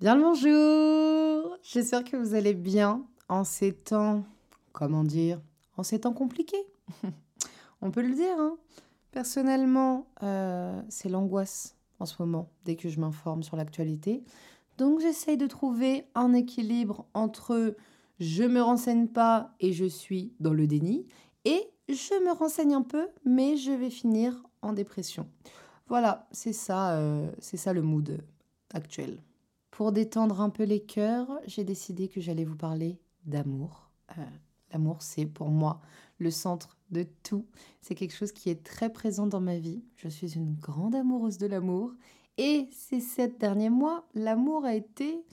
Bien le bonjour J'espère que vous allez bien en ces temps, comment dire, en ces temps compliqués. On peut le dire, hein Personnellement, euh, c'est l'angoisse en ce moment, dès que je m'informe sur l'actualité. Donc j'essaye de trouver un équilibre entre je me renseigne pas et je suis dans le déni, et je me renseigne un peu, mais je vais finir en dépression. Voilà, c'est ça, euh, c'est ça le mood actuel. Pour détendre un peu les cœurs, j'ai décidé que j'allais vous parler d'amour. Euh, l'amour, c'est pour moi le centre de tout. C'est quelque chose qui est très présent dans ma vie. Je suis une grande amoureuse de l'amour. Et ces sept derniers mois, l'amour a été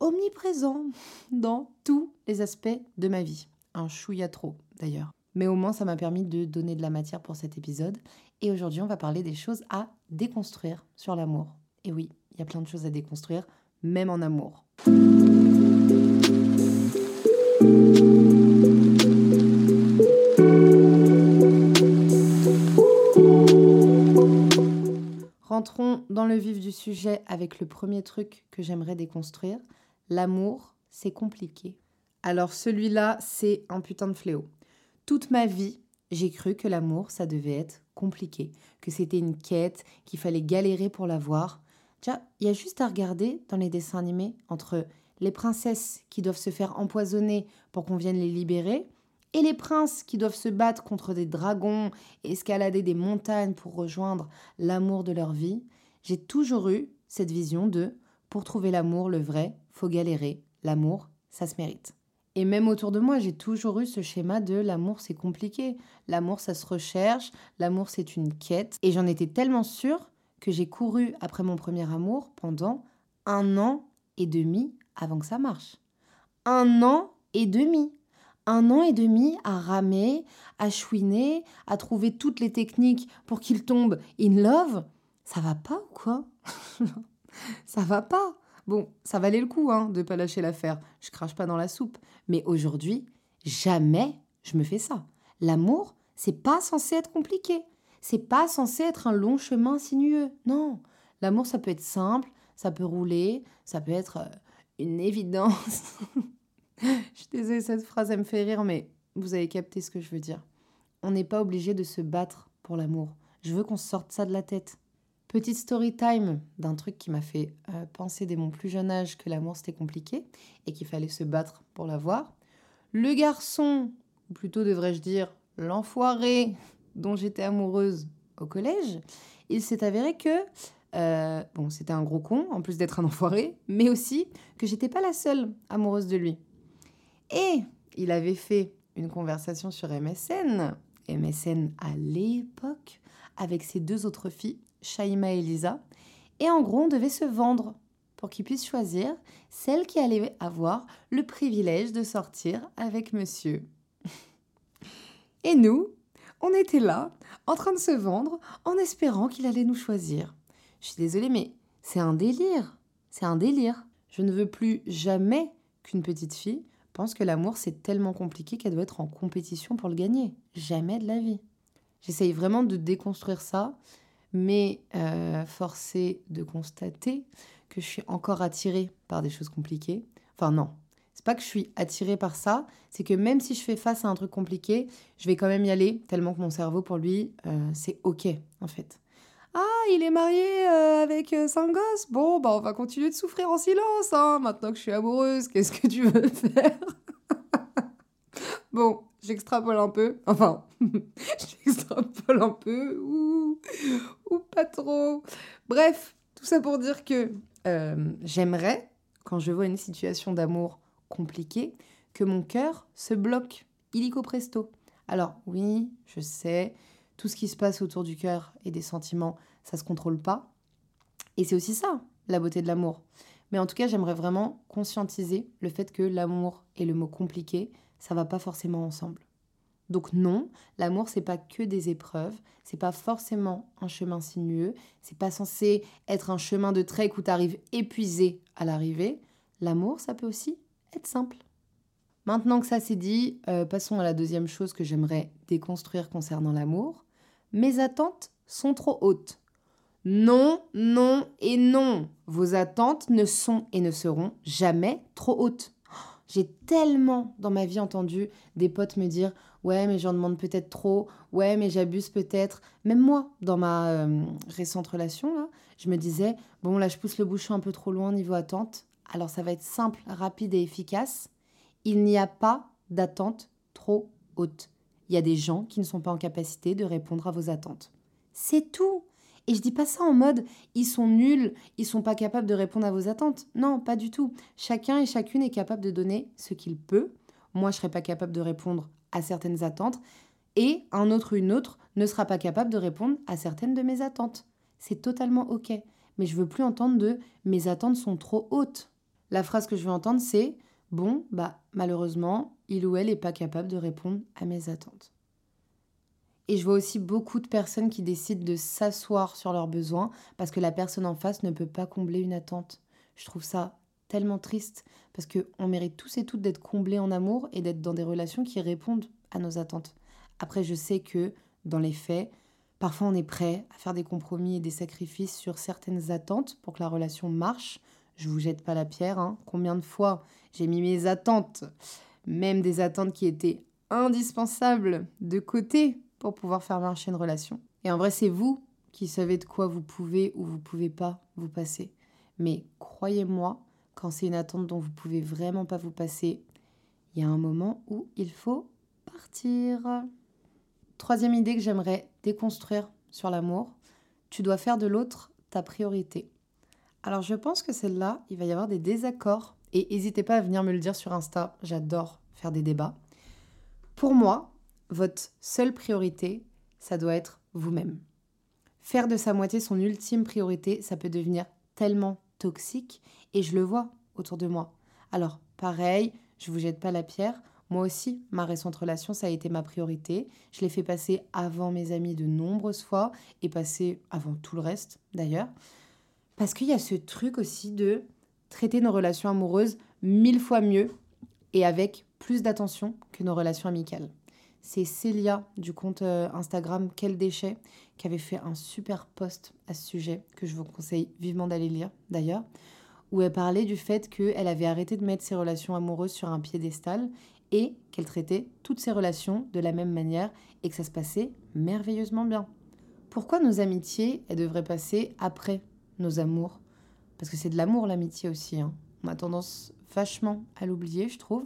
omniprésent dans tous les aspects de ma vie. Un chouïa trop, d'ailleurs. Mais au moins, ça m'a permis de donner de la matière pour cet épisode. Et aujourd'hui, on va parler des choses à déconstruire sur l'amour. Et oui, il y a plein de choses à déconstruire, même en amour. Rentrons dans le vif du sujet avec le premier truc que j'aimerais déconstruire. L'amour, c'est compliqué. Alors celui-là, c'est un putain de fléau. Toute ma vie, j'ai cru que l'amour, ça devait être compliqué, que c'était une quête, qu'il fallait galérer pour l'avoir. Il y a juste à regarder dans les dessins animés entre les princesses qui doivent se faire empoisonner pour qu'on vienne les libérer et les princes qui doivent se battre contre des dragons escalader des montagnes pour rejoindre l'amour de leur vie. J'ai toujours eu cette vision de pour trouver l'amour, le vrai, faut galérer. L'amour, ça se mérite. Et même autour de moi, j'ai toujours eu ce schéma de l'amour, c'est compliqué. L'amour, ça se recherche. L'amour, c'est une quête. Et j'en étais tellement sûre que j'ai couru après mon premier amour pendant un an et demi avant que ça marche. Un an et demi. Un an et demi à ramer, à chouiner, à trouver toutes les techniques pour qu'il tombe in love. Ça va pas ou quoi? Ça va pas. Bon, ça valait le coup hein, de pas lâcher l'affaire. Je crache pas dans la soupe. Mais aujourd'hui, jamais je me fais ça. L'amour, c'est pas censé être compliqué c'est pas censé être un long chemin sinueux. Non, l'amour ça peut être simple, ça peut rouler, ça peut être euh, une évidence. je suis désolée, cette phrase elle me fait rire, mais vous avez capté ce que je veux dire. On n'est pas obligé de se battre pour l'amour. Je veux qu'on sorte ça de la tête. Petite story time d'un truc qui m'a fait euh, penser dès mon plus jeune âge que l'amour c'était compliqué et qu'il fallait se battre pour l'avoir. Le garçon, ou plutôt devrais-je dire l'enfoiré dont j'étais amoureuse au collège, il s'est avéré que euh, bon, c'était un gros con, en plus d'être un enfoiré, mais aussi que j'étais pas la seule amoureuse de lui. Et il avait fait une conversation sur MSN, MSN à l'époque, avec ses deux autres filles, Shaima et Lisa. Et en gros, on devait se vendre pour qu'il puisse choisir celle qui allait avoir le privilège de sortir avec monsieur. et nous, on était là, en train de se vendre, en espérant qu'il allait nous choisir. Je suis désolée, mais c'est un délire. C'est un délire. Je ne veux plus jamais qu'une petite fille pense que l'amour c'est tellement compliqué qu'elle doit être en compétition pour le gagner. Jamais de la vie. J'essaye vraiment de déconstruire ça, mais euh, forcé de constater que je suis encore attirée par des choses compliquées. Enfin non, c'est pas que je suis attirée par ça, c'est que même si je fais face à un truc compliqué, je vais quand même y aller, tellement que mon cerveau, pour lui, euh, c'est OK, en fait. Ah, il est marié euh, avec euh, cinq gosses Bon, bah on va continuer de souffrir en silence, hein. Maintenant que je suis amoureuse, qu'est-ce que tu veux faire? Bon, j'extrapole un peu. Enfin, j'extrapole un peu. Ou, ou pas trop. Bref, tout ça pour dire que j'aimerais, quand je vois une situation d'amour compliqué que mon cœur se bloque illico presto. Alors oui, je sais, tout ce qui se passe autour du cœur et des sentiments, ça se contrôle pas. Et c'est aussi ça, la beauté de l'amour. Mais en tout cas, j'aimerais vraiment conscientiser le fait que l'amour et le mot compliqué, ça va pas forcément ensemble. Donc non, l'amour c'est pas que des épreuves, c'est pas forcément un chemin sinueux, c'est pas censé être un chemin de trek où tu arrives épuisé à l'arrivée. L'amour, ça peut aussi être simple. Maintenant que ça c'est dit, euh, passons à la deuxième chose que j'aimerais déconstruire concernant l'amour. Mes attentes sont trop hautes. Non, non et non. Vos attentes ne sont et ne seront jamais trop hautes. J'ai tellement dans ma vie entendu des potes me dire Ouais, mais j'en demande peut-être trop. Ouais, mais j'abuse peut-être. Même moi, dans ma euh, récente relation, là, je me disais Bon, là, je pousse le bouchon un peu trop loin niveau attente. Alors, ça va être simple, rapide et efficace. Il n'y a pas d'attente trop haute. Il y a des gens qui ne sont pas en capacité de répondre à vos attentes. C'est tout. Et je dis pas ça en mode ils sont nuls, ils sont pas capables de répondre à vos attentes. Non, pas du tout. Chacun et chacune est capable de donner ce qu'il peut. Moi, je serais pas capable de répondre à certaines attentes et un autre ou une autre ne sera pas capable de répondre à certaines de mes attentes. C'est totalement OK. Mais je veux plus entendre de mes attentes sont trop hautes. La phrase que je veux entendre c'est bon, bah malheureusement, il ou elle n'est pas capable de répondre à mes attentes. Et je vois aussi beaucoup de personnes qui décident de s'asseoir sur leurs besoins parce que la personne en face ne peut pas combler une attente. Je trouve ça tellement triste parce qu'on mérite tous et toutes d'être comblés en amour et d'être dans des relations qui répondent à nos attentes. Après, je sais que dans les faits, parfois on est prêt à faire des compromis et des sacrifices sur certaines attentes pour que la relation marche. Je vous jette pas la pierre. Hein. Combien de fois j'ai mis mes attentes, même des attentes qui étaient indispensables, de côté pour pouvoir faire marcher une relation. Et en vrai, c'est vous qui savez de quoi vous pouvez ou vous pouvez pas vous passer. Mais croyez-moi, quand c'est une attente dont vous pouvez vraiment pas vous passer, il y a un moment où il faut partir. Troisième idée que j'aimerais déconstruire sur l'amour, tu dois faire de l'autre ta priorité. Alors je pense que celle-là, il va y avoir des désaccords et n'hésitez pas à venir me le dire sur Insta, j'adore faire des débats. Pour moi, votre seule priorité, ça doit être vous-même. Faire de sa moitié son ultime priorité, ça peut devenir tellement toxique et je le vois autour de moi. Alors, pareil, je vous jette pas la pierre. Moi aussi, ma récente relation, ça a été ma priorité. Je l'ai fait passer avant mes amis de nombreuses fois et passer avant tout le reste d'ailleurs. Parce qu'il y a ce truc aussi de traiter nos relations amoureuses mille fois mieux et avec plus d'attention que nos relations amicales c'est Célia du compte euh, Instagram Quel déchet qui avait fait un super post à ce sujet que je vous conseille vivement d'aller lire d'ailleurs, où elle parlait du fait qu'elle avait arrêté de mettre ses relations amoureuses sur un piédestal et qu'elle traitait toutes ses relations de la même manière et que ça se passait merveilleusement bien. Pourquoi nos amitiés, elles devraient passer après nos amours Parce que c'est de l'amour l'amitié aussi. Hein. On a tendance vachement à l'oublier, je trouve.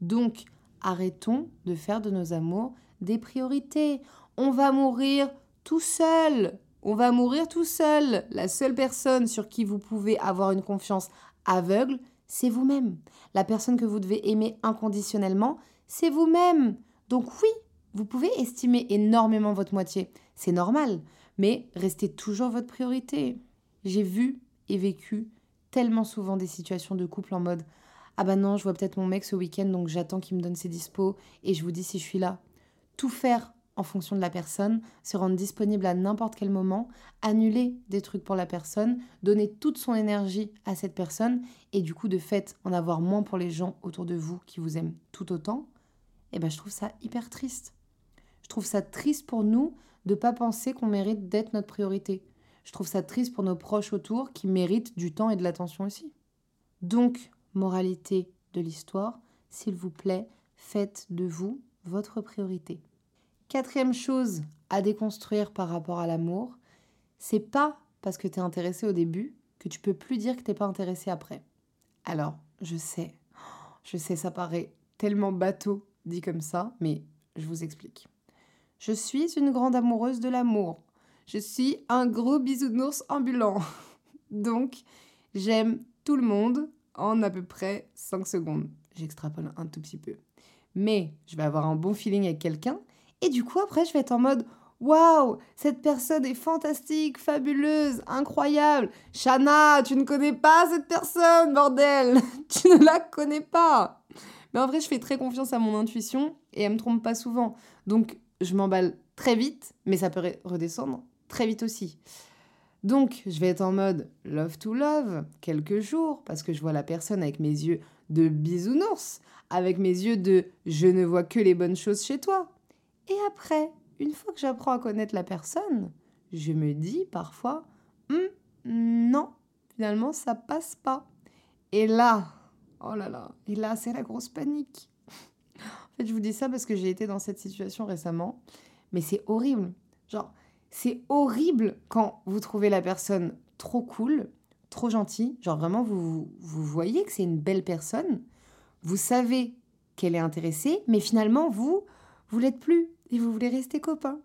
Donc, Arrêtons de faire de nos amours des priorités. On va mourir tout seul. On va mourir tout seul. La seule personne sur qui vous pouvez avoir une confiance aveugle, c'est vous-même. La personne que vous devez aimer inconditionnellement, c'est vous-même. Donc oui, vous pouvez estimer énormément votre moitié. C'est normal. Mais restez toujours votre priorité. J'ai vu et vécu tellement souvent des situations de couple en mode ah bah non, je vois peut-être mon mec ce week-end, donc j'attends qu'il me donne ses dispos et je vous dis si je suis là. Tout faire en fonction de la personne, se rendre disponible à n'importe quel moment, annuler des trucs pour la personne, donner toute son énergie à cette personne et du coup de fait en avoir moins pour les gens autour de vous qui vous aiment tout autant, eh ben je trouve ça hyper triste. Je trouve ça triste pour nous de pas penser qu'on mérite d'être notre priorité. Je trouve ça triste pour nos proches autour qui méritent du temps et de l'attention aussi. Donc, Moralité de l'histoire, s'il vous plaît, faites de vous votre priorité. Quatrième chose à déconstruire par rapport à l'amour, c'est pas parce que tu es intéressé au début que tu peux plus dire que t'es pas intéressé après. Alors, je sais, je sais, ça paraît tellement bateau dit comme ça, mais je vous explique. Je suis une grande amoureuse de l'amour. Je suis un gros bisounours ambulant. Donc, j'aime tout le monde, en à peu près 5 secondes. J'extrapole un tout petit peu. Mais je vais avoir un bon feeling avec quelqu'un et du coup après je vais être en mode Waouh, cette personne est fantastique, fabuleuse, incroyable. Shana, tu ne connais pas cette personne, bordel. tu ne la connais pas. Mais en vrai, je fais très confiance à mon intuition et elle me trompe pas souvent. Donc, je m'emballe très vite, mais ça peut redescendre très vite aussi. Donc, je vais être en mode love to love quelques jours parce que je vois la personne avec mes yeux de bisounours, avec mes yeux de je ne vois que les bonnes choses chez toi. Et après, une fois que j'apprends à connaître la personne, je me dis parfois hum, non, finalement ça passe pas. Et là, oh là là, et là c'est la grosse panique. en fait, je vous dis ça parce que j'ai été dans cette situation récemment, mais c'est horrible. Genre, c'est horrible quand vous trouvez la personne trop cool, trop gentille, genre vraiment vous, vous voyez que c'est une belle personne, vous savez qu'elle est intéressée, mais finalement vous, vous l'êtes plus et vous voulez rester copains.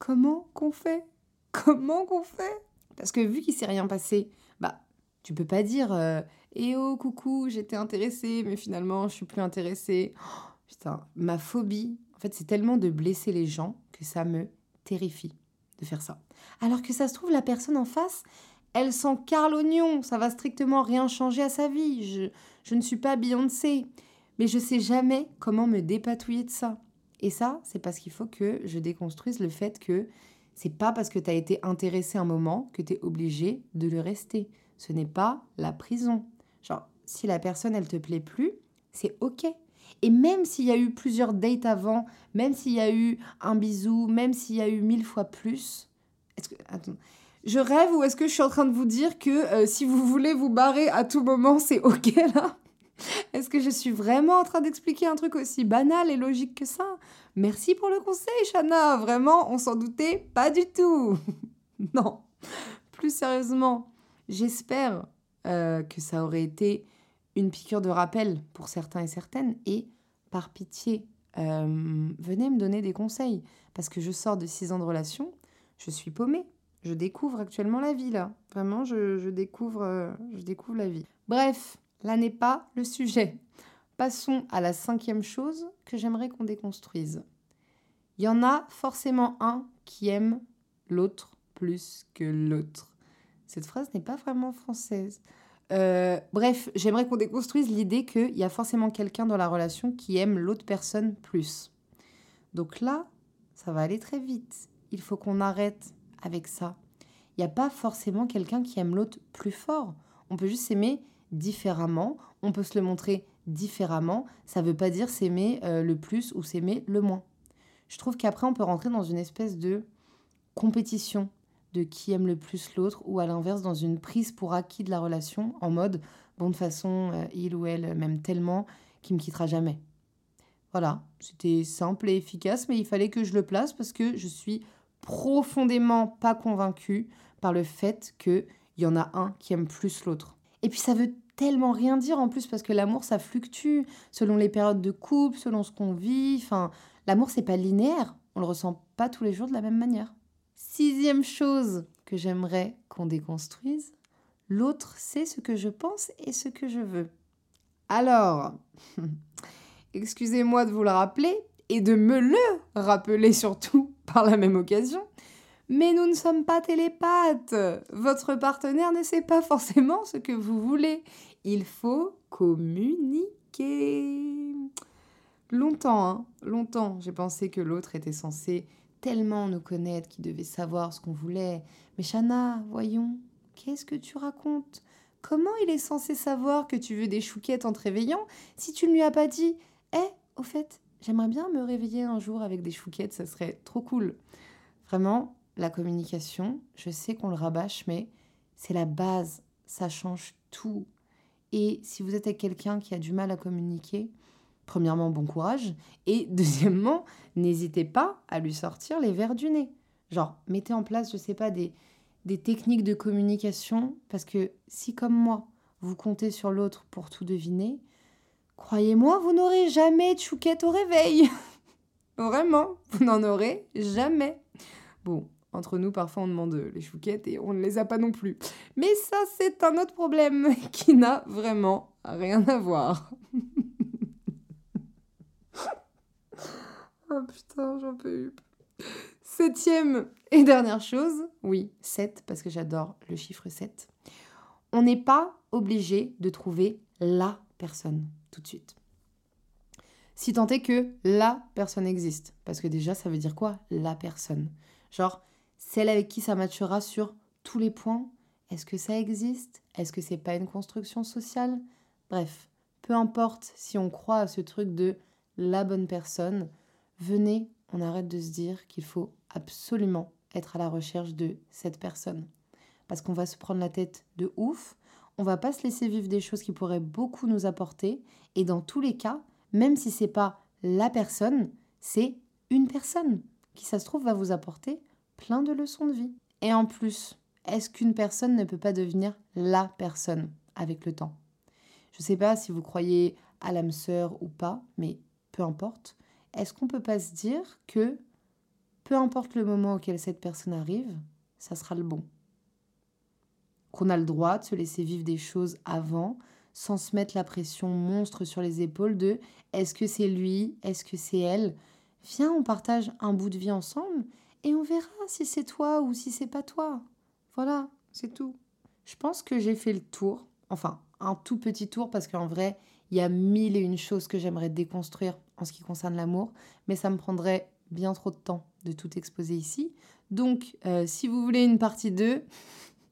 Comment qu'on fait? Comment qu'on fait? Parce que vu qu'il s'est rien passé, bah tu peux pas dire euh, Eh oh coucou, j'étais intéressée, mais finalement je suis plus intéressée. Oh, putain, ma phobie, en fait, c'est tellement de blesser les gens que ça me terrifie de faire ça. Alors que ça se trouve, la personne en face, elle sent car l'oignon, ça va strictement rien changer à sa vie. Je, je ne suis pas Beyoncé, mais je sais jamais comment me dépatouiller de ça. Et ça, c'est parce qu'il faut que je déconstruise le fait que c'est pas parce que tu as été intéressé un moment que tu es obligé de le rester. Ce n'est pas la prison. Genre, si la personne, elle te plaît plus, c'est OK. Et même s'il y a eu plusieurs dates avant, même s'il y a eu un bisou, même s'il y a eu mille fois plus, est-ce que... Attends. Je rêve ou est-ce que je suis en train de vous dire que euh, si vous voulez vous barrer à tout moment, c'est OK là? Est-ce que je suis vraiment en train d'expliquer un truc aussi banal et logique que ça? Merci pour le conseil, Shana. Vraiment, on s'en doutait pas du tout. non. Plus sérieusement, j'espère euh, que ça aurait été une piqûre de rappel pour certains et certaines. Et par pitié, euh, venez me donner des conseils. Parce que je sors de six ans de relation, je suis paumée. Je découvre actuellement la vie là. Vraiment, je, découvre, euh, je découvre la vie. Bref, Là n'est pas le sujet. Passons à la cinquième chose que j'aimerais qu'on déconstruise. Il y en a forcément un qui aime l'autre plus que l'autre. Cette phrase n'est pas vraiment française. Euh, bref, j'aimerais qu'on déconstruise l'idée qu'il y a forcément quelqu'un dans la relation qui aime l'autre personne plus. Donc là, ça va aller très vite. Il faut qu'on arrête avec ça. Il n'y a pas forcément quelqu'un qui aime l'autre plus fort. On peut juste s'aimer différemment, on peut se le montrer différemment. Ça ne veut pas dire s'aimer euh, le plus ou s'aimer le moins. Je trouve qu'après, on peut rentrer dans une espèce de compétition de qui aime le plus l'autre ou à l'inverse dans une prise pour acquis de la relation en mode bon de façon euh, il ou elle m'aime tellement qu'il me quittera jamais. Voilà, c'était simple et efficace mais il fallait que je le place parce que je suis profondément pas convaincue par le fait qu'il y en a un qui aime plus l'autre. Et puis ça veut tellement rien dire en plus parce que l'amour ça fluctue selon les périodes de couple, selon ce qu'on vit. Enfin, l'amour c'est pas linéaire, on le ressent pas tous les jours de la même manière. Sixième chose que j'aimerais qu'on déconstruise, l'autre sait ce que je pense et ce que je veux. Alors, excusez-moi de vous le rappeler et de me le rappeler surtout par la même occasion, mais nous ne sommes pas télépathes. Votre partenaire ne sait pas forcément ce que vous voulez. Il faut communiquer. Longtemps, hein, longtemps, j'ai pensé que l'autre était censé tellement nous connaître qu'il devait savoir ce qu'on voulait. Mais Chana, voyons, qu'est-ce que tu racontes? Comment il est censé savoir que tu veux des chouquettes en te réveillant si tu ne lui as pas dit Eh, au fait, j'aimerais bien me réveiller un jour avec des chouquettes, ça serait trop cool. Vraiment, la communication, je sais qu'on le rabâche, mais c'est la base, ça change tout. Et si vous êtes avec quelqu'un qui a du mal à communiquer, premièrement, bon courage. Et deuxièmement, n'hésitez pas à lui sortir les verres du nez. Genre, mettez en place, je sais pas, des, techniques de communication. Parce que si, comme moi, vous comptez sur l'autre pour tout deviner, croyez-moi, vous n'aurez jamais de chouquette au réveil. Vraiment, vous n'en aurez jamais. Bon, entre nous, parfois, on demande les chouquettes et on ne les a pas non plus. Mais ça, c'est un autre problème qui n'a vraiment rien à voir. Oh putain, j'en peux. Septième et dernière chose, oui, 7, parce que j'adore le chiffre 7. On n'est pas obligé de trouver la personne tout de suite. Si tant est que la personne existe. Parce que déjà, ça veut dire quoi La personne? Genre, celle avec qui ça matchera sur tous les points. Est-ce que ça existe? Est-ce que c'est pas une construction sociale? Bref, peu importe si on croit à ce truc de la bonne personne, venez, on arrête de se dire qu'il faut absolument être à la recherche de cette personne. Parce qu'on va se prendre la tête de ouf, on va pas se laisser vivre des choses qui pourraient beaucoup nous apporter, et dans tous les cas, même si c'est pas la personne, c'est une personne qui, ça se trouve, va vous apporter plein de leçons de vie. Et en plus, est-ce qu'une personne ne peut pas devenir la personne avec le temps? Je ne sais pas si vous croyez à l'âme sœur ou pas, mais peu importe. Est-ce qu'on peut pas se dire que peu importe le moment auquel cette personne arrive, ça sera le bon? Qu'on a le droit de se laisser vivre des choses avant, sans se mettre la pression monstre sur les épaules de est-ce que c'est lui, est-ce que c'est elle? Viens, on partage un bout de vie ensemble et on verra si c'est toi ou si c'est pas toi. Voilà, c'est tout. Je pense que j'ai fait le tour, enfin un tout petit tour parce qu'en vrai, il y a mille et une choses que j'aimerais déconstruire en ce qui concerne l'amour, mais ça me prendrait bien trop de temps de tout exposer ici. Donc, euh, si vous voulez une partie 2,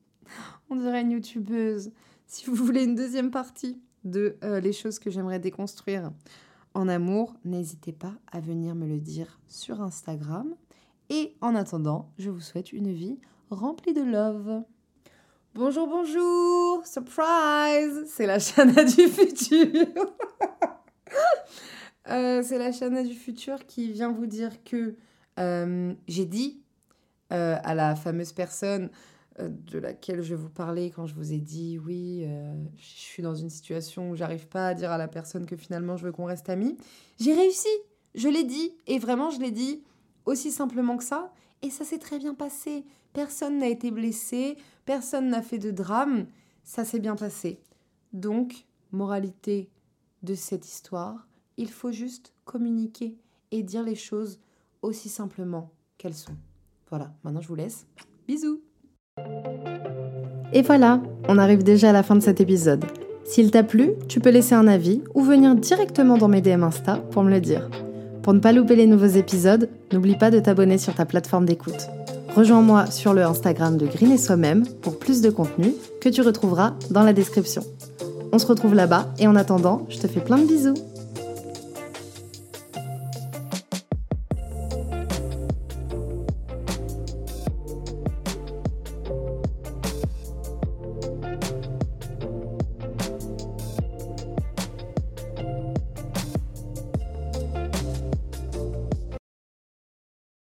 on dirait une youtubeuse. Si vous voulez une deuxième partie de euh, les choses que j'aimerais déconstruire en amour, n'hésitez pas à venir me le dire sur Instagram. Et en attendant, je vous souhaite une vie remplie de love. Bonjour, bonjour, surprise, c'est la Chana du futur. Euh, c'est la Chana du futur qui vient vous dire que euh, j'ai dit euh, à la fameuse personne de laquelle je vous parlais quand je vous ai dit oui, je suis dans une situation où j'arrive pas à dire à la personne que finalement je veux qu'on reste amis. J'ai réussi, je l'ai dit et vraiment je l'ai dit aussi simplement que ça. Et ça s'est très bien passé. Personne n'a été blessé, personne n'a fait de drame. Ça s'est bien passé. Donc, moralité de cette histoire, il faut juste communiquer et dire les choses aussi simplement qu'elles sont. Voilà, maintenant je vous laisse. Bisous Et voilà, on arrive déjà à la fin de cet épisode. S'il t'a plu, tu peux laisser un avis ou venir directement dans mes DM Insta pour me le dire. Pour ne pas louper les nouveaux épisodes, n'oublie pas de t'abonner sur ta plateforme d'écoute. Rejoins-moi sur le Instagram de Green et Soi-même pour plus de contenu que tu retrouveras dans la description. On se retrouve là-bas et en attendant, je te fais plein de bisous.